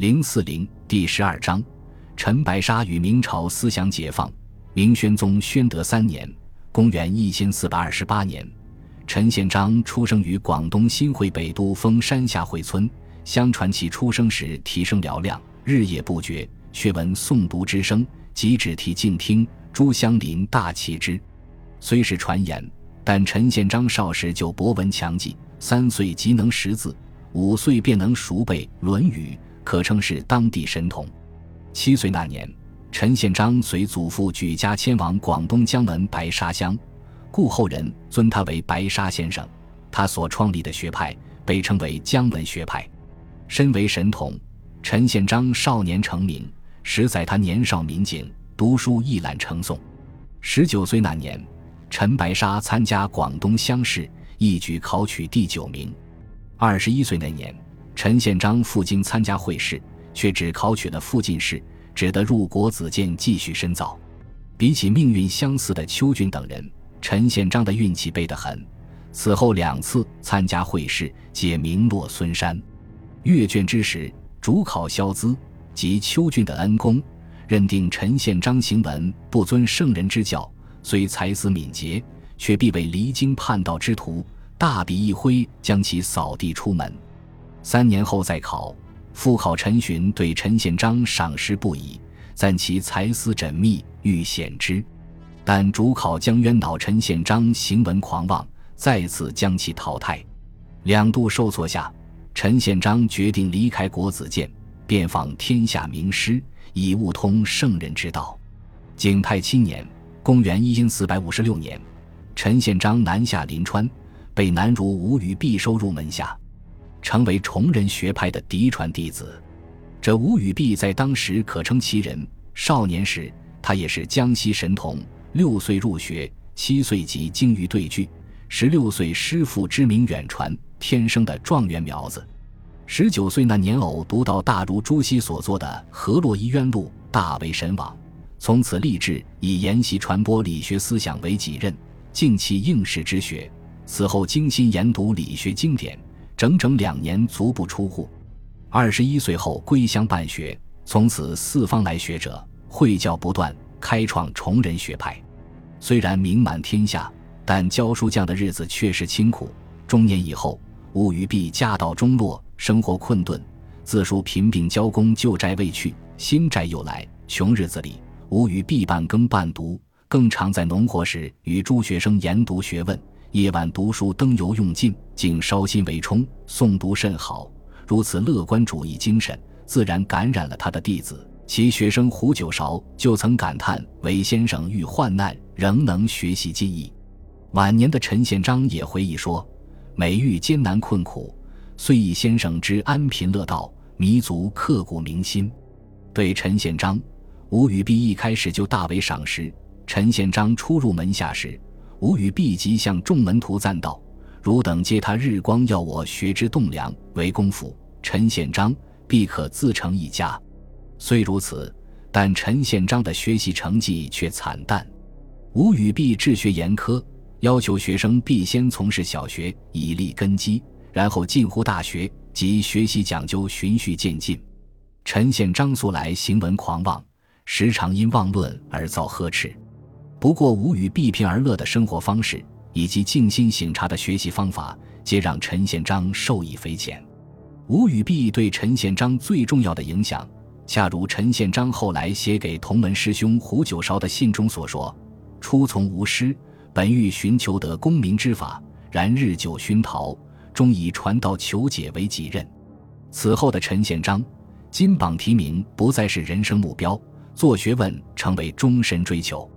零四零第十二章，陈白沙与明朝思想解放。明宣宗宣德三年，公元一千四百二十八年，陈宪章出生于广东新会北都峰山下会村。相传其出生时啼声嘹亮，日夜不绝，却闻诵读之声，即止涕静听。诸乡邻大奇之。虽是传言，但陈宪章少时就博闻强记，三岁即能识字，五岁便能熟背《论语》，可称是当地神童。七岁那年，陈宪章随祖父举家迁往广东江门白沙乡，故后人尊他为白沙先生。他所创立的学派被称为江门学派。身为神童，陈宪章少年成名，实在他年少民警，读书一览成诵。十九岁那年。陈白沙参加广东乡试，一举考取第九名。二十一岁那年，陈宪章赴京参加会试，却只考取了副进士，只得入国子监继续深造。比起命运相似的邱俊等人，陈宪章的运气背得很。此后两次参加会试，皆名落孙山。阅卷之时，主考萧资及邱俊的恩公，认定陈宪章行文不遵圣人之教。虽才思敏捷，却必为离经叛道之徒。大笔一挥，将其扫地出门。三年后再考，复考陈询对陈宪章赏识不已，赞其才思缜密，欲显之。但主考将冤恼陈宪章行文狂妄，再次将其淘汰。两度受挫下，陈宪章决定离开国子监，遍访天下名师，以悟通圣人之道。景泰七年。公元一四百五六年，陈宪章南下临川，被南儒吴语弼收入门下，成为崇仁学派的嫡传弟子。这吴语弼在当时可称奇人。少年时，他也是江西神童，六岁入学，七岁即精于对句，十六岁师父之名远传，天生的状元苗子。十九岁那年，偶读到大儒朱熹所作的《河洛医渊录》，大为神往。从此立志以研习传播理学思想为己任，尽弃应试之学。此后精心研读理学经典，整整两年足不出户。二十一岁后归乡办学，从此四方来学者，会教不断，开创崇仁学派。虽然名满天下，但教书匠的日子确实清苦。中年以后，吴于弼家道中落，生活困顿，自述贫病交工，旧债未去，新债又来，穷日子里。吾与必半耕半读，更常在农活时与诸学生研读学问。夜晚读书灯油用尽，竟烧心为充，诵读甚好。如此乐观主义精神，自然感染了他的弟子。其学生胡九韶就曾感叹：“韦先生遇患难，仍能学习技艺。”晚年的陈宪章也回忆说：“每遇艰难困苦，遂以先生之安贫乐道，弥足刻骨铭心。”对陈宪章。吴语弼一开始就大为赏识。陈宪章初入门下时，吴语弼即向众门徒赞道：“汝等皆他日光耀我学之栋梁，为功夫，陈宪章必可自成一家。”虽如此，但陈宪章的学习成绩却惨淡。吴语弼治学严苛，要求学生必先从事小学以立根基，然后进乎大学，即学习讲究循序渐进。陈宪章素来行文狂妄。时常因妄论而遭呵斥，不过吴语避贫而乐的生活方式以及静心省察的学习方法，皆让陈宪章受益匪浅。吴语弼对陈宪章最重要的影响，恰如陈宪章后来写给同门师兄胡九韶的信中所说：“初从吴师，本欲寻求得功名之法，然日久熏陶，终以传道求解为己任。”此后的陈宪章，金榜题名不再是人生目标。做学问成为终身追求。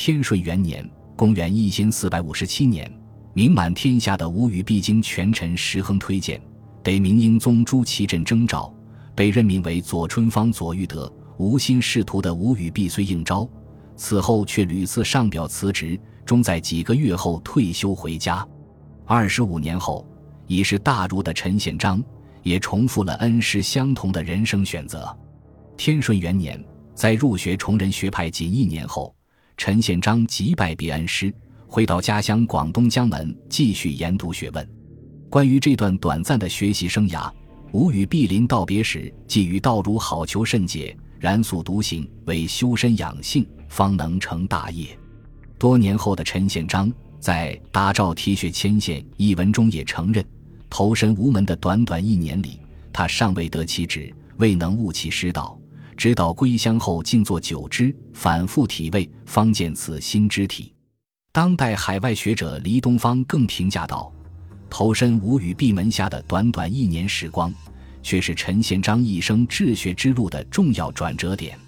天顺元年（公元一千四百五十七年），名满天下的吴语必经权臣石亨推荐，得明英宗朱祁镇征召，被任命为左春芳左玉德。无心仕途的吴语必虽应召，此后却屡次上表辞职，终在几个月后退休回家。二十五年后，已是大儒的陈宪章也重复了恩师相同的人生选择。天顺元年。在入学崇仁学派仅一年后，陈宪章即拜别恩师，回到家乡广东江门继续研读学问。关于这段短暂的学习生涯，吾与毕林道别时，寄予道汝好求甚解，然素独行，为修身养性，方能成大业。多年后的陈宪章在《大诏题血牵线》一文中也承认，投身无门的短短一年里，他尚未得其职，未能悟其师道，直到归乡后静坐久之，反复体味，方见此心之体。当代海外学者黎东方更评价道。投身吴语闭门下的短短一年时光，却是陈贤章一生治学之路的重要转折点。